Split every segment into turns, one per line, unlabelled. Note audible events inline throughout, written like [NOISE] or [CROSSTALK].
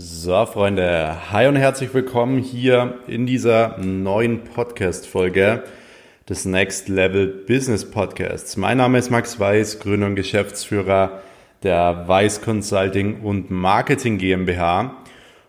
So, Freunde, hi und herzlich willkommen hier in dieser neuen Podcast-Folge des Next Level Business Podcasts. Mein Name ist Max Weiß, Gründer und Geschäftsführer der Weiß Consulting und Marketing GmbH.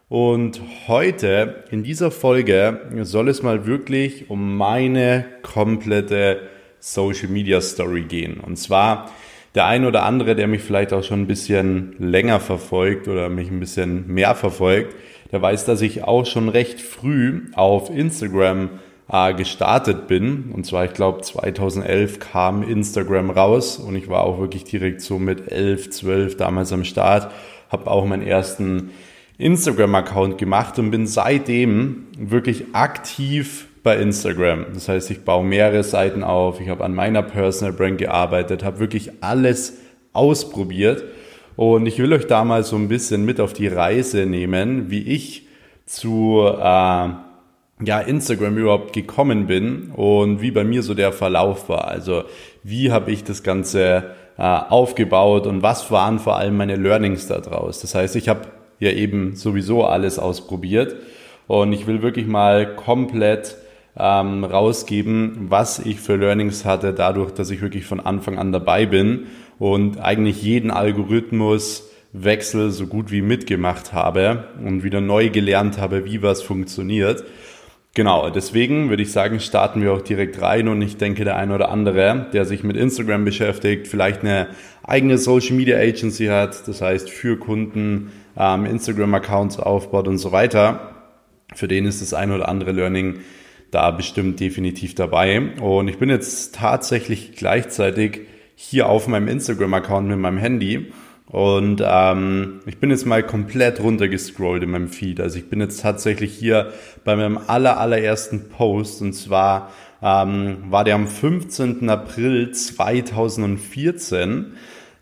Und heute in dieser Folge soll es mal wirklich um meine komplette Social Media Story gehen. Und zwar der ein oder andere, der mich vielleicht auch schon ein bisschen länger verfolgt oder mich ein bisschen mehr verfolgt, der weiß, dass ich auch schon recht früh auf Instagram äh, gestartet bin. Und zwar, ich glaube, 2011 kam Instagram raus und ich war auch wirklich direkt so mit 11, 12 damals am Start, habe auch meinen ersten Instagram-Account gemacht und bin seitdem wirklich aktiv bei Instagram. Das heißt, ich baue mehrere Seiten auf, ich habe an meiner Personal Brand gearbeitet, habe wirklich alles ausprobiert und ich will euch da mal so ein bisschen mit auf die Reise nehmen, wie ich zu äh, ja, Instagram überhaupt gekommen bin und wie bei mir so der Verlauf war. Also wie habe ich das Ganze äh, aufgebaut und was waren vor allem meine Learnings daraus. Das heißt, ich habe ja eben sowieso alles ausprobiert und ich will wirklich mal komplett ähm, rausgeben, was ich für Learnings hatte, dadurch, dass ich wirklich von Anfang an dabei bin und eigentlich jeden Algorithmus Wechsel so gut wie mitgemacht habe und wieder neu gelernt habe, wie was funktioniert. Genau, deswegen würde ich sagen, starten wir auch direkt rein und ich denke, der ein oder andere, der sich mit Instagram beschäftigt, vielleicht eine eigene Social Media Agency hat, das heißt für Kunden ähm, Instagram-Accounts aufbaut und so weiter, für den ist das ein oder andere Learning da bestimmt definitiv dabei. Und ich bin jetzt tatsächlich gleichzeitig hier auf meinem Instagram-Account mit meinem Handy. Und ähm, ich bin jetzt mal komplett runtergescrollt in meinem Feed. Also ich bin jetzt tatsächlich hier bei meinem aller, allerersten Post. Und zwar ähm, war der am 15. April 2014.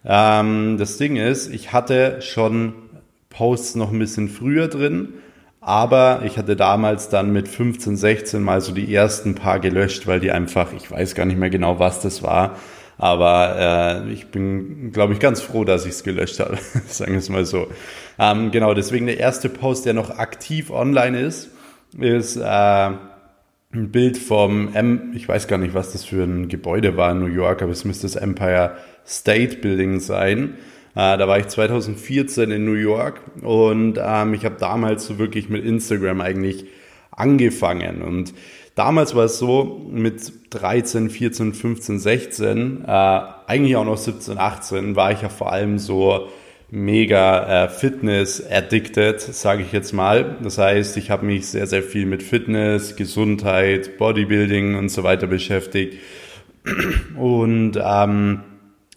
Ähm, das Ding ist, ich hatte schon Posts noch ein bisschen früher drin aber ich hatte damals dann mit 15, 16 mal so die ersten paar gelöscht, weil die einfach, ich weiß gar nicht mehr genau, was das war. Aber äh, ich bin, glaube ich, ganz froh, dass ich es gelöscht habe. [LAUGHS] Sagen wir es mal so. Ähm, genau, deswegen der erste Post, der noch aktiv online ist, ist äh, ein Bild vom M, ich weiß gar nicht, was das für ein Gebäude war in New York, aber es müsste das Empire State Building sein. Äh, da war ich 2014 in New York und ähm, ich habe damals so wirklich mit Instagram eigentlich angefangen. Und damals war es so, mit 13, 14, 15, 16, äh, eigentlich auch noch 17, 18, war ich ja vor allem so mega äh, Fitness addicted, sage ich jetzt mal. Das heißt, ich habe mich sehr, sehr viel mit Fitness, Gesundheit, Bodybuilding und so weiter beschäftigt. Und ähm,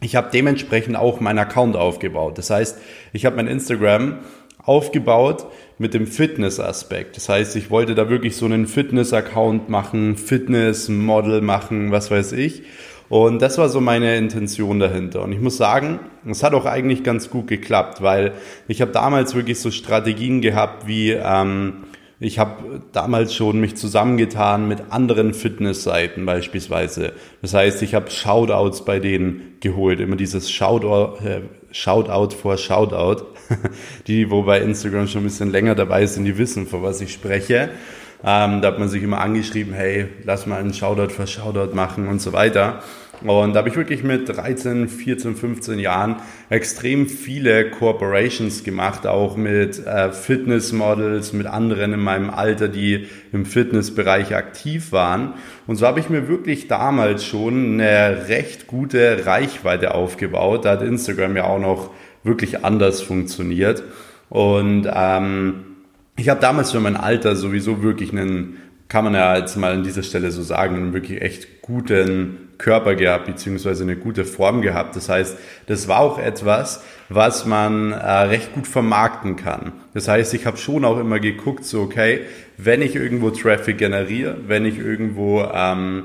ich habe dementsprechend auch meinen Account aufgebaut. Das heißt, ich habe mein Instagram aufgebaut mit dem Fitness-Aspekt. Das heißt, ich wollte da wirklich so einen Fitness-Account machen, Fitness-Model machen, was weiß ich. Und das war so meine Intention dahinter. Und ich muss sagen, es hat auch eigentlich ganz gut geklappt, weil ich habe damals wirklich so Strategien gehabt wie ähm, ich habe damals schon mich zusammengetan mit anderen Fitnessseiten beispielsweise. Das heißt, ich habe Shoutouts bei denen geholt, immer dieses Shoutout, äh, Shoutout vor Shoutout. [LAUGHS] die, wo bei Instagram schon ein bisschen länger dabei sind, die wissen, vor was ich spreche. Ähm, da hat man sich immer angeschrieben, hey, lass mal einen Shoutout für Shoutout machen und so weiter. Und da habe ich wirklich mit 13, 14, 15 Jahren extrem viele Corporations gemacht, auch mit äh, Fitnessmodels, mit anderen in meinem Alter, die im Fitnessbereich aktiv waren. Und so habe ich mir wirklich damals schon eine recht gute Reichweite aufgebaut. Da hat Instagram ja auch noch wirklich anders funktioniert. Und ähm, ich habe damals für mein Alter sowieso wirklich einen, kann man ja jetzt mal an dieser Stelle so sagen, einen wirklich echt guten Körper gehabt, beziehungsweise eine gute Form gehabt. Das heißt, das war auch etwas, was man äh, recht gut vermarkten kann. Das heißt, ich habe schon auch immer geguckt, so okay, wenn ich irgendwo Traffic generiere, wenn ich irgendwo ähm,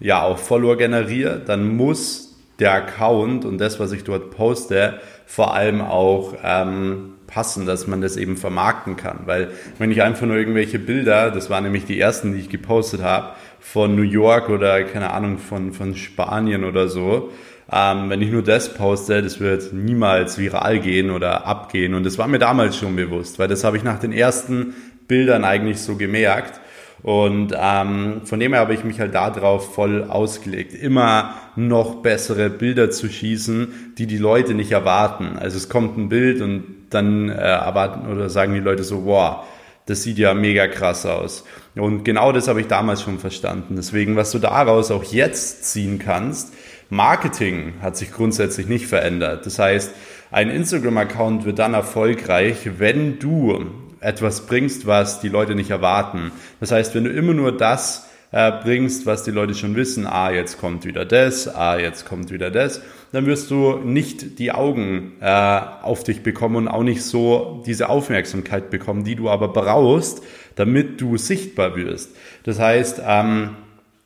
ja auch Follower generiere, dann muss der Account und das, was ich dort poste, vor allem auch ähm, passen, dass man das eben vermarkten kann. Weil wenn ich einfach nur irgendwelche Bilder, das waren nämlich die ersten, die ich gepostet habe, von New York oder keine Ahnung von, von Spanien oder so, ähm, wenn ich nur das poste, das wird niemals viral gehen oder abgehen. Und das war mir damals schon bewusst, weil das habe ich nach den ersten Bildern eigentlich so gemerkt. Und ähm, von dem her habe ich mich halt darauf voll ausgelegt, immer noch bessere Bilder zu schießen, die die Leute nicht erwarten. Also es kommt ein Bild und dann äh, erwarten oder sagen die Leute so, wow, das sieht ja mega krass aus. Und genau das habe ich damals schon verstanden. Deswegen, was du daraus auch jetzt ziehen kannst, Marketing hat sich grundsätzlich nicht verändert. Das heißt, ein Instagram-Account wird dann erfolgreich, wenn du etwas bringst, was die Leute nicht erwarten. Das heißt, wenn du immer nur das äh, bringst, was die Leute schon wissen, ah, jetzt kommt wieder das, ah, jetzt kommt wieder das, dann wirst du nicht die Augen äh, auf dich bekommen und auch nicht so diese Aufmerksamkeit bekommen, die du aber brauchst, damit du sichtbar wirst. Das heißt, ähm,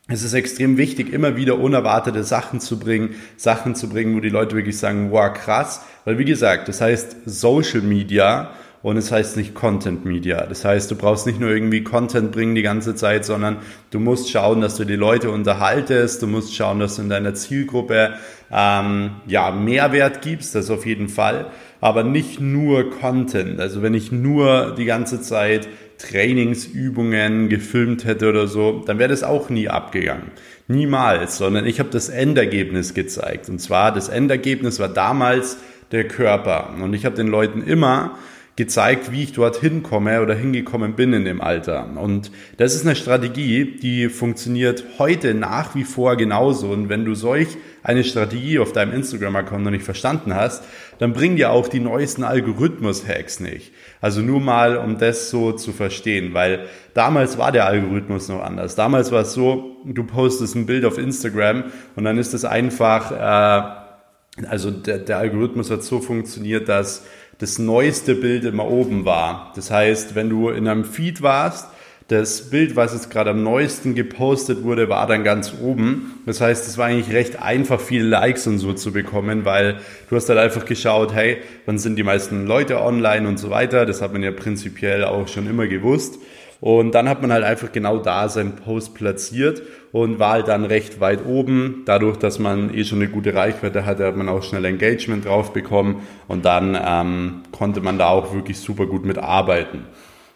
es ist extrem wichtig, immer wieder unerwartete Sachen zu bringen, Sachen zu bringen, wo die Leute wirklich sagen, wow, krass. Weil wie gesagt, das heißt Social Media und es heißt nicht Content Media. Das heißt, du brauchst nicht nur irgendwie Content bringen die ganze Zeit, sondern du musst schauen, dass du die Leute unterhaltest, du musst schauen, dass du in deiner Zielgruppe ähm, ja Mehrwert gibst, das auf jeden Fall, aber nicht nur Content. Also wenn ich nur die ganze Zeit Trainingsübungen gefilmt hätte oder so, dann wäre das auch nie abgegangen. Niemals, sondern ich habe das Endergebnis gezeigt. Und zwar das Endergebnis war damals der Körper. Und ich habe den Leuten immer gezeigt, wie ich dorthin komme oder hingekommen bin in dem Alter. Und das ist eine Strategie, die funktioniert heute nach wie vor genauso. Und wenn du solch eine Strategie auf deinem Instagram-Account noch nicht verstanden hast, dann bringen dir auch die neuesten Algorithmus-Hacks nicht. Also nur mal, um das so zu verstehen, weil damals war der Algorithmus noch anders. Damals war es so, du postest ein Bild auf Instagram und dann ist es einfach, äh, also der, der Algorithmus hat so funktioniert, dass das neueste Bild immer oben war. Das heißt, wenn du in einem Feed warst, das Bild, was jetzt gerade am neuesten gepostet wurde, war dann ganz oben. Das heißt, es war eigentlich recht einfach, viele Likes und so zu bekommen, weil du hast dann einfach geschaut, hey, wann sind die meisten Leute online und so weiter. Das hat man ja prinzipiell auch schon immer gewusst. Und dann hat man halt einfach genau da seinen Post platziert und war halt dann recht weit oben. Dadurch, dass man eh schon eine gute Reichweite hatte, hat man auch schnell Engagement drauf bekommen und dann ähm, konnte man da auch wirklich super gut mitarbeiten.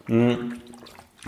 Mhm.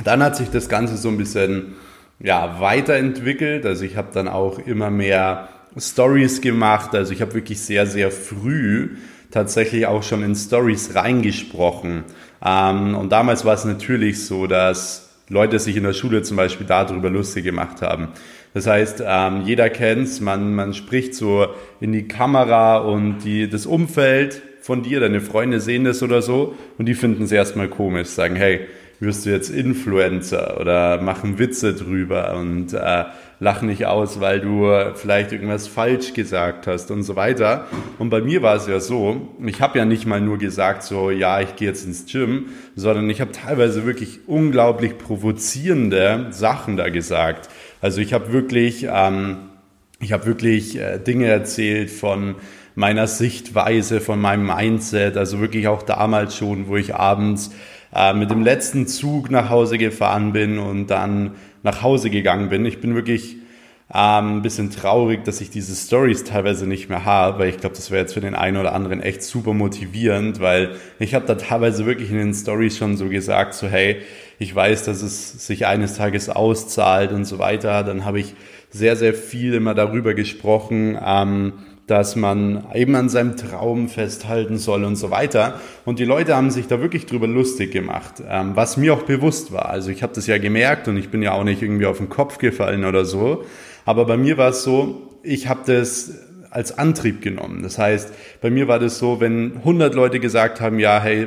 Dann hat sich das Ganze so ein bisschen ja, weiterentwickelt. Also ich habe dann auch immer mehr Stories gemacht. Also ich habe wirklich sehr, sehr früh tatsächlich auch schon in Stories reingesprochen. Ähm, und damals war es natürlich so, dass Leute sich in der Schule zum Beispiel darüber lustig gemacht haben. Das heißt, ähm, jeder kennt's, man, man spricht so in die Kamera und die, das Umfeld von dir, deine Freunde sehen das oder so und die finden es erstmal komisch, sagen, hey, wirst du jetzt Influencer oder machen Witze drüber und äh, lach nicht aus, weil du vielleicht irgendwas falsch gesagt hast und so weiter. Und bei mir war es ja so, ich habe ja nicht mal nur gesagt, so ja, ich gehe jetzt ins Gym, sondern ich habe teilweise wirklich unglaublich provozierende Sachen da gesagt. Also ich habe wirklich, ähm, ich habe wirklich äh, Dinge erzählt von meiner Sichtweise, von meinem Mindset, also wirklich auch damals schon, wo ich abends äh, mit dem letzten Zug nach Hause gefahren bin und dann nach Hause gegangen bin. Ich bin wirklich ähm, ein bisschen traurig, dass ich diese Stories teilweise nicht mehr habe, weil ich glaube, das wäre jetzt für den einen oder anderen echt super motivierend, weil ich habe da teilweise wirklich in den Stories schon so gesagt, so hey, ich weiß, dass es sich eines Tages auszahlt und so weiter. Dann habe ich sehr, sehr viel immer darüber gesprochen, ähm, dass man eben an seinem Traum festhalten soll und so weiter. Und die Leute haben sich da wirklich drüber lustig gemacht, ähm, was mir auch bewusst war. Also ich habe das ja gemerkt und ich bin ja auch nicht irgendwie auf den Kopf gefallen oder so. Aber bei mir war es so, ich habe das als Antrieb genommen. Das heißt, bei mir war das so, wenn 100 Leute gesagt haben, ja, hey,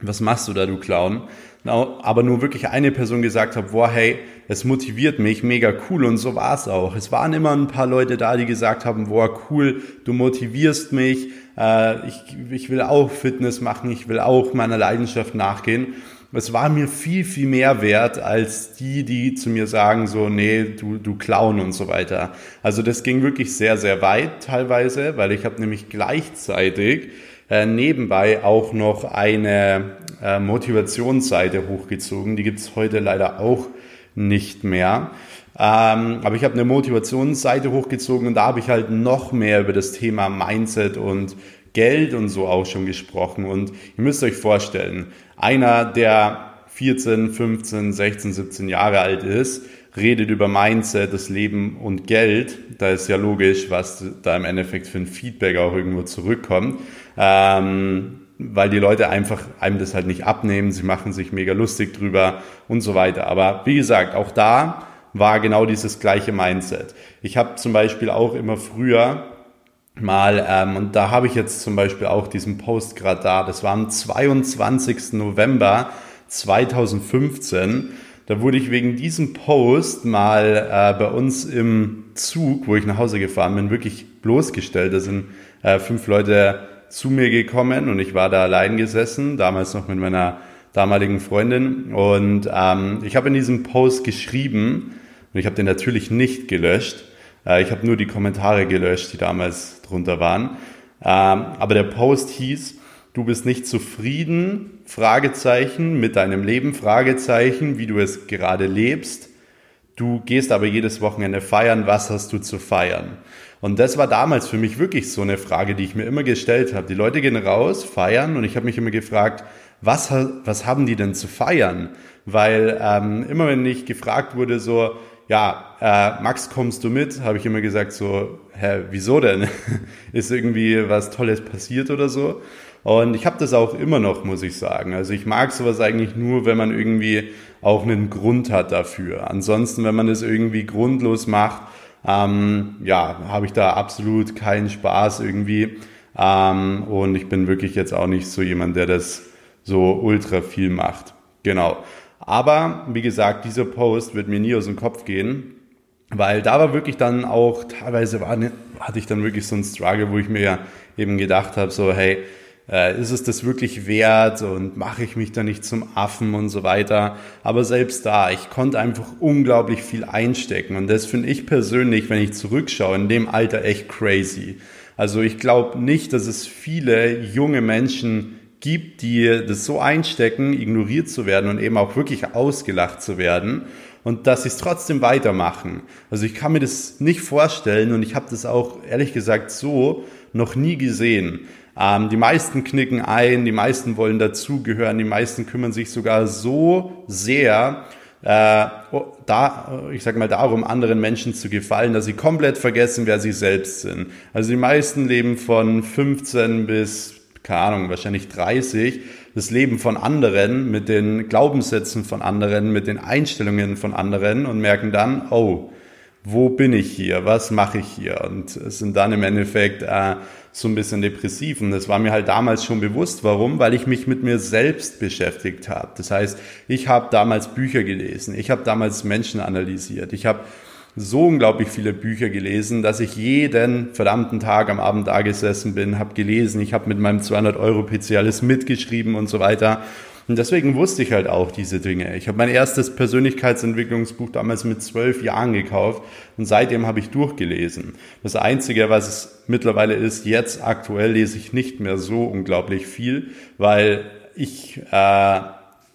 was machst du da, du Clown? Aber nur wirklich eine Person gesagt hat, boah, hey, es motiviert mich, mega cool und so war es auch. Es waren immer ein paar Leute da, die gesagt haben, boah, cool, du motivierst mich, äh, ich, ich will auch Fitness machen, ich will auch meiner Leidenschaft nachgehen. Es war mir viel, viel mehr wert als die, die zu mir sagen, so, nee, du, du Clown und so weiter. Also das ging wirklich sehr, sehr weit teilweise, weil ich habe nämlich gleichzeitig äh, nebenbei auch noch eine äh, Motivationsseite hochgezogen. Die gibt's heute leider auch nicht mehr. Ähm, aber ich habe eine Motivationsseite hochgezogen und da habe ich halt noch mehr über das Thema Mindset und Geld und so auch schon gesprochen. Und ihr müsst euch vorstellen, einer, der 14, 15, 16, 17 Jahre alt ist, redet über Mindset, das Leben und Geld. Da ist ja logisch, was da im Endeffekt für ein Feedback auch irgendwo zurückkommt. Ähm, weil die Leute einfach einem das halt nicht abnehmen, sie machen sich mega lustig drüber und so weiter. Aber wie gesagt, auch da war genau dieses gleiche Mindset. Ich habe zum Beispiel auch immer früher mal, ähm, und da habe ich jetzt zum Beispiel auch diesen Post gerade da, das war am 22. November 2015, da wurde ich wegen diesem Post mal äh, bei uns im Zug, wo ich nach Hause gefahren bin, wirklich bloßgestellt. Da sind äh, fünf Leute zu mir gekommen und ich war da allein gesessen, damals noch mit meiner damaligen Freundin. Und ähm, ich habe in diesem Post geschrieben, und ich habe den natürlich nicht gelöscht, äh, ich habe nur die Kommentare gelöscht, die damals drunter waren. Ähm, aber der Post hieß, du bist nicht zufrieden, Fragezeichen, mit deinem Leben, Fragezeichen, wie du es gerade lebst. Du gehst aber jedes Wochenende feiern, was hast du zu feiern? Und das war damals für mich wirklich so eine Frage, die ich mir immer gestellt habe. Die Leute gehen raus, feiern und ich habe mich immer gefragt, was, was haben die denn zu feiern? Weil ähm, immer wenn ich gefragt wurde, so, ja, äh, Max, kommst du mit? Habe ich immer gesagt so, hä, wieso denn? [LAUGHS] Ist irgendwie was Tolles passiert oder so? Und ich habe das auch immer noch, muss ich sagen. Also ich mag sowas eigentlich nur, wenn man irgendwie auch einen Grund hat dafür. Ansonsten, wenn man das irgendwie grundlos macht, ähm, ja, habe ich da absolut keinen Spaß irgendwie. Ähm, und ich bin wirklich jetzt auch nicht so jemand, der das so ultra viel macht. Genau. Aber wie gesagt, dieser Post wird mir nie aus dem Kopf gehen, weil da war wirklich dann auch, teilweise war, hatte ich dann wirklich so ein Struggle, wo ich mir ja eben gedacht habe, so hey, äh, ist es das wirklich wert und mache ich mich da nicht zum Affen und so weiter. Aber selbst da, ich konnte einfach unglaublich viel einstecken und das finde ich persönlich, wenn ich zurückschaue, in dem Alter echt crazy. Also ich glaube nicht, dass es viele junge Menschen gibt, die das so einstecken, ignoriert zu werden und eben auch wirklich ausgelacht zu werden und dass sie es trotzdem weitermachen. Also ich kann mir das nicht vorstellen und ich habe das auch ehrlich gesagt so noch nie gesehen. Ähm, die meisten knicken ein, die meisten wollen dazugehören, die meisten kümmern sich sogar so sehr äh, oh, da, ich sag mal darum, anderen Menschen zu gefallen, dass sie komplett vergessen, wer sie selbst sind. Also die meisten leben von 15 bis keine Ahnung, wahrscheinlich 30, das Leben von anderen, mit den Glaubenssätzen von anderen, mit den Einstellungen von anderen und merken dann, oh, wo bin ich hier? Was mache ich hier? Und sind dann im Endeffekt äh, so ein bisschen depressiv. Und das war mir halt damals schon bewusst. Warum? Weil ich mich mit mir selbst beschäftigt habe. Das heißt, ich habe damals Bücher gelesen, ich habe damals Menschen analysiert, ich habe so unglaublich viele Bücher gelesen, dass ich jeden verdammten Tag am Abend da gesessen bin, habe gelesen, ich habe mit meinem 200 Euro PC alles mitgeschrieben und so weiter. Und deswegen wusste ich halt auch diese Dinge. Ich habe mein erstes Persönlichkeitsentwicklungsbuch damals mit zwölf Jahren gekauft und seitdem habe ich durchgelesen. Das Einzige, was es mittlerweile ist, jetzt aktuell lese ich nicht mehr so unglaublich viel, weil ich äh,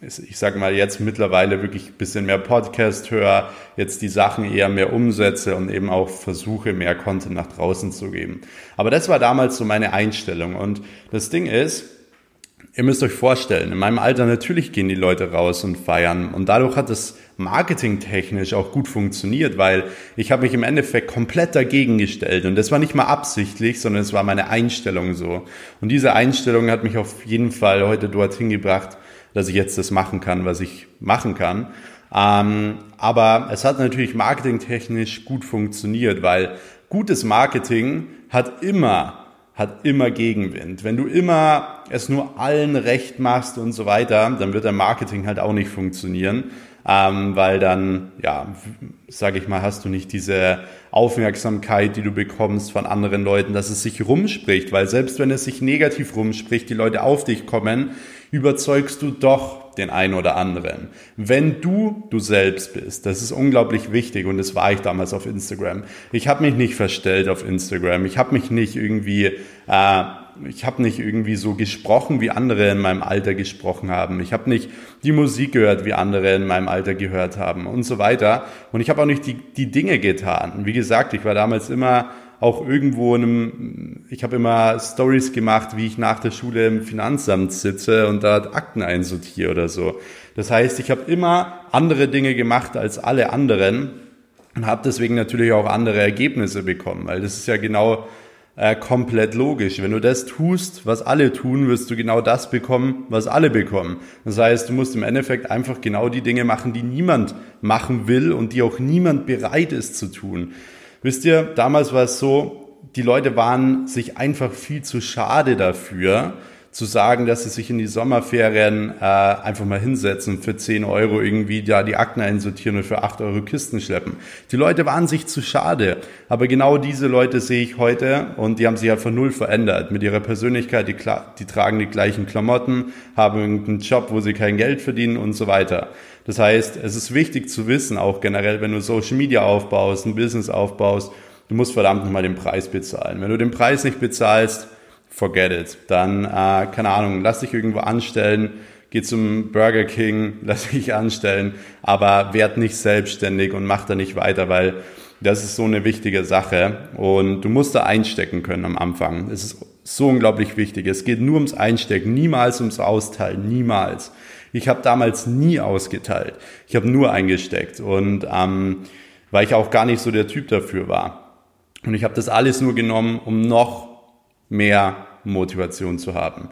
ich sage mal jetzt mittlerweile wirklich ein bisschen mehr Podcast höre, jetzt die Sachen eher mehr umsetze und eben auch versuche, mehr Content nach draußen zu geben. Aber das war damals so meine Einstellung. Und das Ding ist, ihr müsst euch vorstellen, in meinem Alter natürlich gehen die Leute raus und feiern. Und dadurch hat es marketingtechnisch auch gut funktioniert, weil ich habe mich im Endeffekt komplett dagegen gestellt. Und das war nicht mal absichtlich, sondern es war meine Einstellung so. Und diese Einstellung hat mich auf jeden Fall heute dorthin gebracht, dass ich jetzt das machen kann, was ich machen kann. Ähm, aber es hat natürlich marketingtechnisch gut funktioniert, weil gutes Marketing hat immer hat immer Gegenwind. Wenn du immer es nur allen recht machst und so weiter, dann wird dein Marketing halt auch nicht funktionieren, ähm, weil dann, ja, sage ich mal, hast du nicht diese Aufmerksamkeit, die du bekommst von anderen Leuten, dass es sich rumspricht, weil selbst wenn es sich negativ rumspricht, die Leute auf dich kommen, überzeugst du doch den einen oder anderen. Wenn du du selbst bist, das ist unglaublich wichtig und das war ich damals auf Instagram. Ich habe mich nicht verstellt auf Instagram. Ich habe mich nicht irgendwie äh, ich habe nicht irgendwie so gesprochen, wie andere in meinem Alter gesprochen haben. Ich habe nicht die Musik gehört, wie andere in meinem Alter gehört haben und so weiter. Und ich habe auch nicht die, die Dinge getan. Wie gesagt, ich war damals immer auch irgendwo in einem, ich habe immer Stories gemacht, wie ich nach der Schule im Finanzamt sitze und da Akten einsortiere oder so. Das heißt, ich habe immer andere Dinge gemacht als alle anderen und habe deswegen natürlich auch andere Ergebnisse bekommen, weil das ist ja genau äh, komplett logisch. Wenn du das tust, was alle tun, wirst du genau das bekommen, was alle bekommen. Das heißt, du musst im Endeffekt einfach genau die Dinge machen, die niemand machen will und die auch niemand bereit ist zu tun. Wisst ihr, damals war es so, die Leute waren sich einfach viel zu schade dafür, zu sagen, dass sie sich in die Sommerferien äh, einfach mal hinsetzen für 10 Euro irgendwie da die Akten einsortieren und für 8 Euro Kisten schleppen. Die Leute waren sich zu schade. Aber genau diese Leute sehe ich heute und die haben sich einfach null verändert. Mit ihrer Persönlichkeit, die, die tragen die gleichen Klamotten, haben irgendeinen Job, wo sie kein Geld verdienen und so weiter. Das heißt, es ist wichtig zu wissen, auch generell, wenn du Social Media aufbaust, ein Business aufbaust, du musst verdammt nochmal den Preis bezahlen. Wenn du den Preis nicht bezahlst, forget it. Dann, äh, keine Ahnung, lass dich irgendwo anstellen, geh zum Burger King, [LAUGHS] lass dich anstellen, aber werd nicht selbstständig und mach da nicht weiter, weil das ist so eine wichtige Sache und du musst da einstecken können am Anfang. Es ist so unglaublich wichtig. Es geht nur ums Einstecken, niemals ums Austeilen, niemals. Ich habe damals nie ausgeteilt. Ich habe nur eingesteckt und ähm, weil ich auch gar nicht so der Typ dafür war. Und ich habe das alles nur genommen, um noch mehr Motivation zu haben.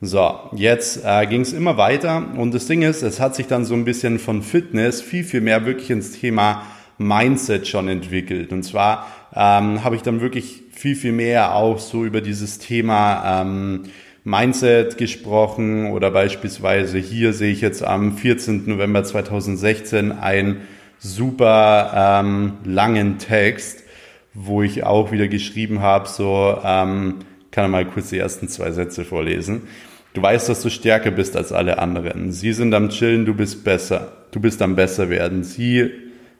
So, jetzt äh, ging es immer weiter und das Ding ist, es hat sich dann so ein bisschen von Fitness viel, viel mehr wirklich ins Thema Mindset schon entwickelt. Und zwar ähm, habe ich dann wirklich viel, viel mehr auch so über dieses Thema ähm, Mindset gesprochen oder beispielsweise hier sehe ich jetzt am 14. November 2016 einen super ähm, langen Text, wo ich auch wieder geschrieben habe, so ähm, kann mal kurz die ersten zwei Sätze vorlesen. Du weißt, dass du stärker bist als alle anderen. Sie sind am Chillen, du bist besser. Du bist am besser werden. Sie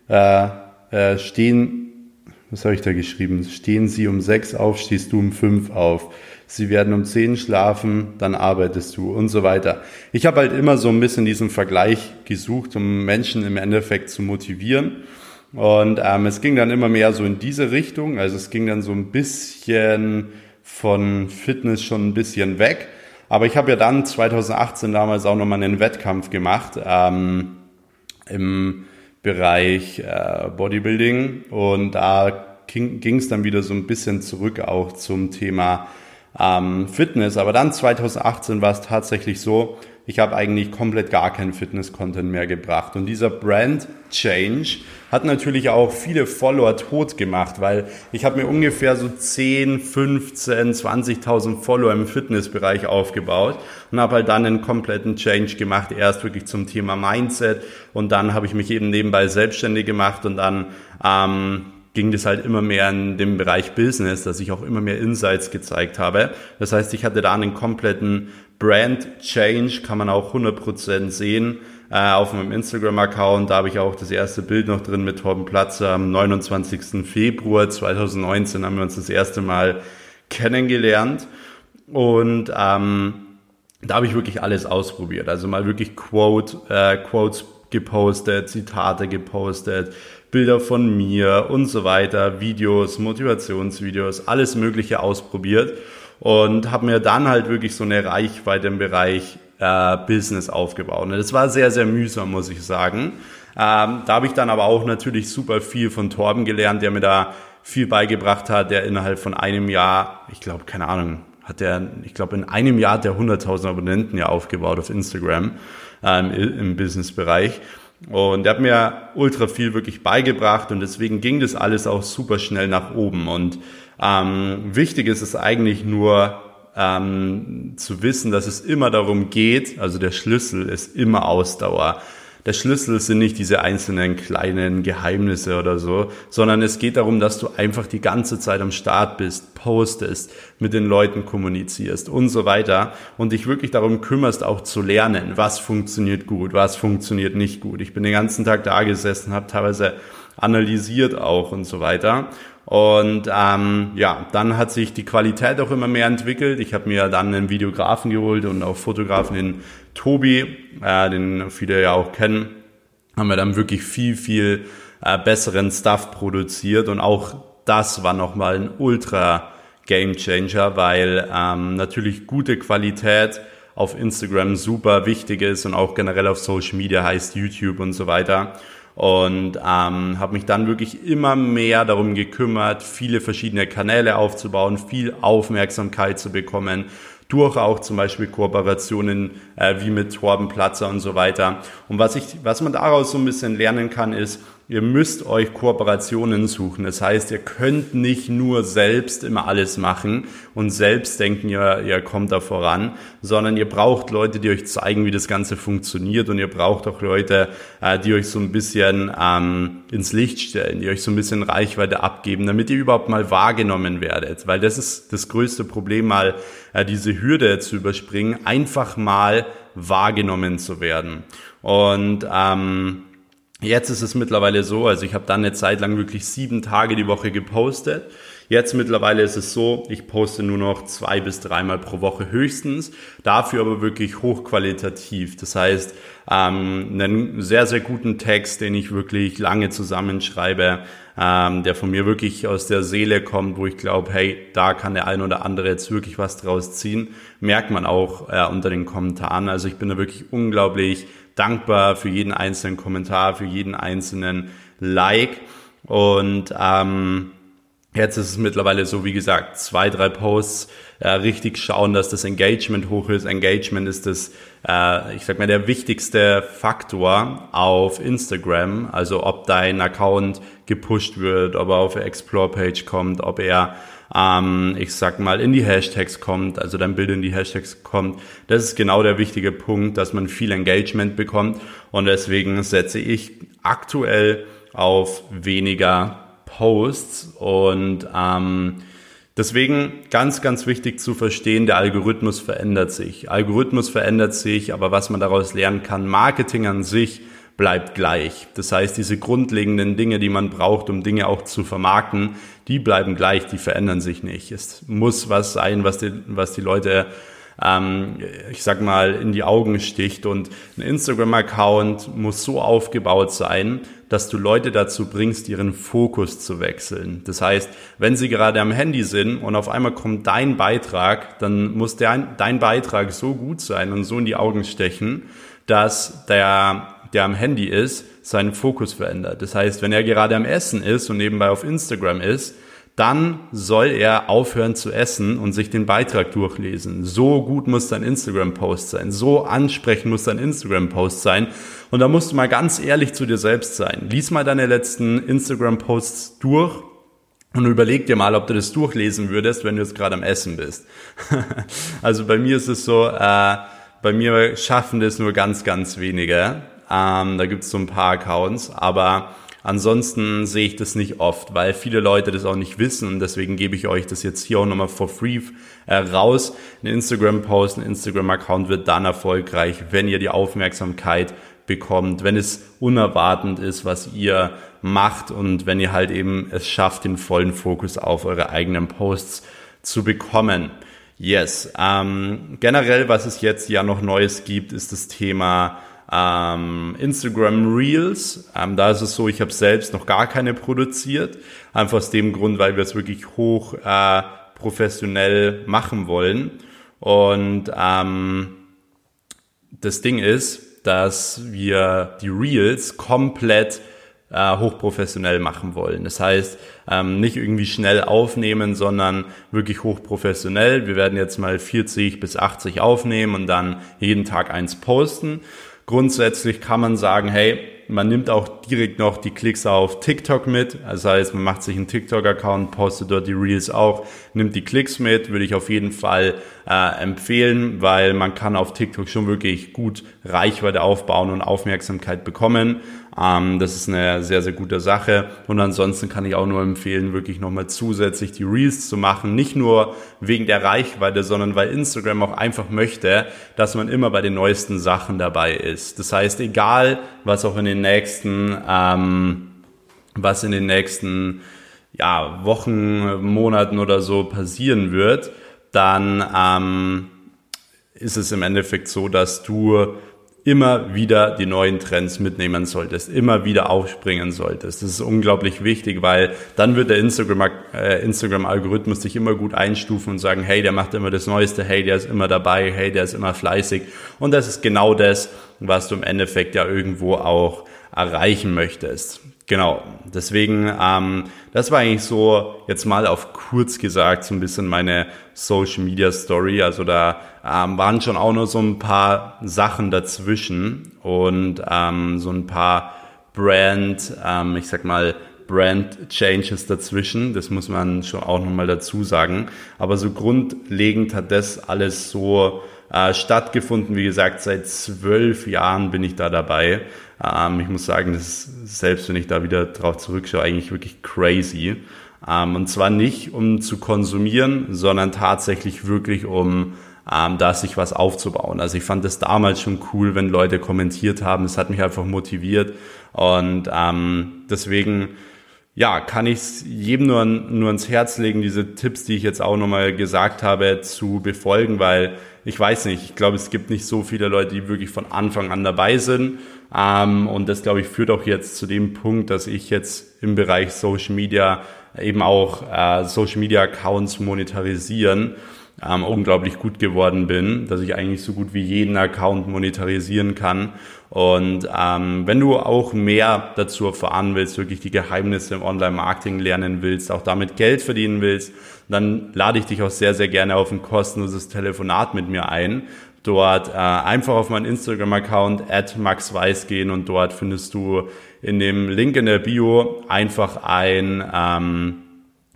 äh, äh, stehen, was habe ich da geschrieben? Stehen sie um sechs auf, stehst du um fünf auf. Sie werden um zehn schlafen, dann arbeitest du und so weiter. Ich habe halt immer so ein bisschen diesen Vergleich gesucht, um Menschen im Endeffekt zu motivieren. Und ähm, es ging dann immer mehr so in diese Richtung. Also es ging dann so ein bisschen von Fitness schon ein bisschen weg. Aber ich habe ja dann 2018 damals auch nochmal einen Wettkampf gemacht ähm, im Bereich äh, Bodybuilding und da ging es dann wieder so ein bisschen zurück auch zum Thema ähm, Fitness. Aber dann 2018 war es tatsächlich so, ich habe eigentlich komplett gar keinen Fitness-Content mehr gebracht. Und dieser Brand-Change hat natürlich auch viele Follower tot gemacht, weil ich habe mir ungefähr so 10, 15, 20.000 Follower im Fitnessbereich aufgebaut und habe halt dann einen kompletten Change gemacht. Erst wirklich zum Thema Mindset und dann habe ich mich eben nebenbei selbstständig gemacht und dann ähm, ging das halt immer mehr in dem Bereich Business, dass ich auch immer mehr Insights gezeigt habe. Das heißt, ich hatte da einen kompletten Brand Change, kann man auch 100% sehen äh, auf meinem Instagram-Account. Da habe ich auch das erste Bild noch drin mit Torben Platzer. Am 29. Februar 2019 haben wir uns das erste Mal kennengelernt. Und ähm, da habe ich wirklich alles ausprobiert. Also mal wirklich Quote, äh, Quotes gepostet, Zitate gepostet, Bilder von mir und so weiter, Videos, Motivationsvideos, alles Mögliche ausprobiert und habe mir dann halt wirklich so eine Reichweite im Bereich äh, Business aufgebaut. Und das war sehr, sehr mühsam, muss ich sagen. Ähm, da habe ich dann aber auch natürlich super viel von Torben gelernt, der mir da viel beigebracht hat, der innerhalb von einem Jahr, ich glaube, keine Ahnung, hat der, ich glaube, in einem Jahr hat der 100.000 Abonnenten ja aufgebaut auf Instagram ähm, im Businessbereich. Und er hat mir ultra viel wirklich beigebracht und deswegen ging das alles auch super schnell nach oben. Und ähm, wichtig ist es eigentlich nur ähm, zu wissen, dass es immer darum geht, also der Schlüssel ist immer Ausdauer der Schlüssel sind nicht diese einzelnen kleinen Geheimnisse oder so, sondern es geht darum, dass du einfach die ganze Zeit am Start bist, postest, mit den Leuten kommunizierst und so weiter und dich wirklich darum kümmerst, auch zu lernen, was funktioniert gut, was funktioniert nicht gut. Ich bin den ganzen Tag da gesessen, habe teilweise analysiert auch und so weiter. Und ähm, ja, dann hat sich die Qualität auch immer mehr entwickelt. Ich habe mir dann einen Videografen geholt und auch Fotografen, den Tobi, äh, den viele ja auch kennen, haben wir dann wirklich viel, viel äh, besseren Stuff produziert und auch das war nochmal ein ultra Game Changer, weil ähm, natürlich gute Qualität auf Instagram super wichtig ist und auch generell auf Social Media heißt YouTube und so weiter und ähm, habe mich dann wirklich immer mehr darum gekümmert, viele verschiedene Kanäle aufzubauen, viel Aufmerksamkeit zu bekommen durch auch zum Beispiel Kooperationen äh, wie mit Torben Platzer und so weiter. Und was ich, was man daraus so ein bisschen lernen kann, ist, Ihr müsst euch Kooperationen suchen. Das heißt, ihr könnt nicht nur selbst immer alles machen und selbst denken, ihr, ihr kommt da voran, sondern ihr braucht Leute, die euch zeigen, wie das Ganze funktioniert und ihr braucht auch Leute, äh, die euch so ein bisschen ähm, ins Licht stellen, die euch so ein bisschen Reichweite abgeben, damit ihr überhaupt mal wahrgenommen werdet. Weil das ist das größte Problem, mal äh, diese Hürde zu überspringen, einfach mal wahrgenommen zu werden. Und ähm, Jetzt ist es mittlerweile so, also ich habe dann eine Zeit lang wirklich sieben Tage die Woche gepostet. Jetzt mittlerweile ist es so, ich poste nur noch zwei bis dreimal pro Woche höchstens, dafür aber wirklich hochqualitativ. Das heißt, ähm, einen sehr, sehr guten Text, den ich wirklich lange zusammenschreibe, ähm, der von mir wirklich aus der Seele kommt, wo ich glaube, hey, da kann der ein oder andere jetzt wirklich was draus ziehen, merkt man auch äh, unter den Kommentaren. Also ich bin da wirklich unglaublich dankbar für jeden einzelnen Kommentar, für jeden einzelnen Like. Und ähm, jetzt ist es mittlerweile so, wie gesagt, zwei, drei Posts äh, richtig schauen, dass das Engagement hoch ist. Engagement ist das, äh, ich sag mal, der wichtigste Faktor auf Instagram. Also ob dein Account gepusht wird, ob er auf Explore-Page kommt, ob er ähm, ich sag mal, in die Hashtags kommt, also dein Bild in die Hashtags kommt. Das ist genau der wichtige Punkt, dass man viel Engagement bekommt und deswegen setze ich aktuell auf weniger Posts und ähm, Deswegen ganz, ganz wichtig zu verstehen, der Algorithmus verändert sich. Algorithmus verändert sich, aber was man daraus lernen kann, Marketing an sich bleibt gleich. Das heißt, diese grundlegenden Dinge, die man braucht, um Dinge auch zu vermarkten, die bleiben gleich, die verändern sich nicht. Es muss was sein, was die, was die Leute, ähm, ich sag mal, in die Augen sticht. Und ein Instagram-Account muss so aufgebaut sein, dass du Leute dazu bringst, ihren Fokus zu wechseln. Das heißt, wenn sie gerade am Handy sind und auf einmal kommt dein Beitrag, dann muss der, dein Beitrag so gut sein und so in die Augen stechen, dass der der am Handy ist, seinen Fokus verändert. Das heißt, wenn er gerade am Essen ist und nebenbei auf Instagram ist, dann soll er aufhören zu essen und sich den Beitrag durchlesen. So gut muss dein Instagram-Post sein. So ansprechend muss dein Instagram-Post sein. Und da musst du mal ganz ehrlich zu dir selbst sein. Lies mal deine letzten Instagram-Posts durch und überleg dir mal, ob du das durchlesen würdest, wenn du jetzt gerade am Essen bist. [LAUGHS] also bei mir ist es so, äh, bei mir schaffen das nur ganz, ganz wenige. Ähm, da gibt es so ein paar Accounts, aber ansonsten sehe ich das nicht oft, weil viele Leute das auch nicht wissen und deswegen gebe ich euch das jetzt hier auch nochmal for free äh, raus. Ein Instagram-Post, ein Instagram-Account wird dann erfolgreich, wenn ihr die Aufmerksamkeit bekommt, wenn es unerwartend ist, was ihr macht und wenn ihr halt eben es schafft, den vollen Fokus auf eure eigenen Posts zu bekommen. Yes. Ähm, generell, was es jetzt ja noch Neues gibt, ist das Thema ähm, Instagram Reels. Ähm, da ist es so, ich habe selbst noch gar keine produziert. Einfach aus dem Grund, weil wir es wirklich hoch äh, professionell machen wollen. Und ähm, das Ding ist, dass wir die Reels komplett äh, hochprofessionell machen wollen. Das heißt, ähm, nicht irgendwie schnell aufnehmen, sondern wirklich hochprofessionell. Wir werden jetzt mal 40 bis 80 aufnehmen und dann jeden Tag eins posten. Grundsätzlich kann man sagen, hey, man nimmt auch direkt noch die Klicks auf TikTok mit. Also heißt, man macht sich einen TikTok-Account, postet dort die Reels auch, nimmt die Klicks mit, würde ich auf jeden Fall äh, empfehlen, weil man kann auf TikTok schon wirklich gut Reichweite aufbauen und Aufmerksamkeit bekommen. Ähm, das ist eine sehr, sehr gute Sache. Und ansonsten kann ich auch nur empfehlen, wirklich nochmal zusätzlich die Reels zu machen. Nicht nur wegen der Reichweite, sondern weil Instagram auch einfach möchte, dass man immer bei den neuesten Sachen dabei ist. Das heißt, egal, was auch in den nächsten ähm, was in den nächsten ja, Wochen, Monaten oder so passieren wird, dann ähm, ist es im Endeffekt so, dass du immer wieder die neuen Trends mitnehmen solltest, immer wieder aufspringen solltest. Das ist unglaublich wichtig, weil dann wird der äh, Instagram-Algorithmus dich immer gut einstufen und sagen, hey, der macht immer das Neueste, hey, der ist immer dabei, hey, der ist immer fleißig. Und das ist genau das, was du im Endeffekt ja irgendwo auch erreichen möchtest. Genau, deswegen, ähm, das war eigentlich so jetzt mal auf kurz gesagt so ein bisschen meine Social Media Story. Also da ähm, waren schon auch noch so ein paar Sachen dazwischen und ähm, so ein paar Brand, ähm, ich sag mal, Brand Changes dazwischen. Das muss man schon auch nochmal dazu sagen. Aber so grundlegend hat das alles so äh, stattgefunden. Wie gesagt, seit zwölf Jahren bin ich da dabei. Ähm, ich muss sagen, das ist, selbst wenn ich da wieder drauf zurückschaue, eigentlich wirklich crazy. Ähm, und zwar nicht, um zu konsumieren, sondern tatsächlich wirklich, um ähm, da sich was aufzubauen. Also ich fand das damals schon cool, wenn Leute kommentiert haben. Es hat mich einfach motiviert. Und ähm, deswegen ja, kann ich jedem nur, nur ans Herz legen, diese Tipps, die ich jetzt auch nochmal gesagt habe, zu befolgen, weil ich weiß nicht, ich glaube, es gibt nicht so viele Leute, die wirklich von Anfang an dabei sind. Ähm, und das, glaube ich, führt auch jetzt zu dem Punkt, dass ich jetzt im Bereich Social Media eben auch äh, Social Media Accounts monetarisieren ähm, unglaublich gut geworden bin, dass ich eigentlich so gut wie jeden Account monetarisieren kann. Und ähm, wenn du auch mehr dazu erfahren willst, wirklich die Geheimnisse im Online-Marketing lernen willst, auch damit Geld verdienen willst, dann lade ich dich auch sehr, sehr gerne auf ein kostenloses Telefonat mit mir ein. Dort äh, einfach auf meinen Instagram-Account at maxweiss gehen und dort findest du in dem Link in der Bio einfach ein ähm,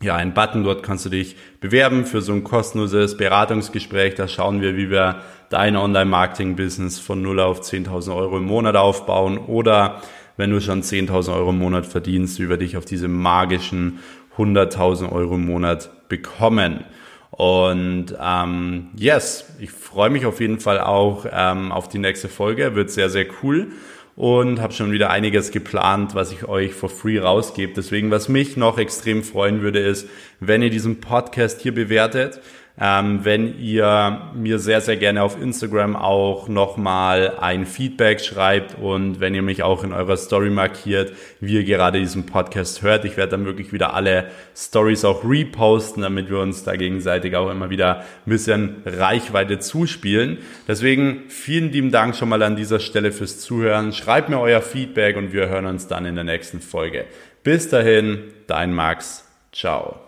ja, ein Button, dort kannst du dich bewerben für so ein kostenloses Beratungsgespräch. Da schauen wir, wie wir dein Online-Marketing-Business von 0 auf 10.000 Euro im Monat aufbauen oder wenn du schon 10.000 Euro im Monat verdienst, wie wir dich auf diese magischen 100.000 Euro im Monat bekommen. Und ähm, yes, ich freue mich auf jeden Fall auch ähm, auf die nächste Folge. Wird sehr, sehr cool und habe schon wieder einiges geplant, was ich euch for free rausgebe. Deswegen, was mich noch extrem freuen würde, ist, wenn ihr diesen Podcast hier bewertet. Ähm, wenn ihr mir sehr, sehr gerne auf Instagram auch nochmal ein Feedback schreibt und wenn ihr mich auch in eurer Story markiert, wie ihr gerade diesen Podcast hört. Ich werde dann wirklich wieder alle Stories auch reposten, damit wir uns da gegenseitig auch immer wieder ein bisschen Reichweite zuspielen. Deswegen vielen lieben Dank schon mal an dieser Stelle fürs Zuhören. Schreibt mir euer Feedback und wir hören uns dann in der nächsten Folge. Bis dahin, dein Max. Ciao.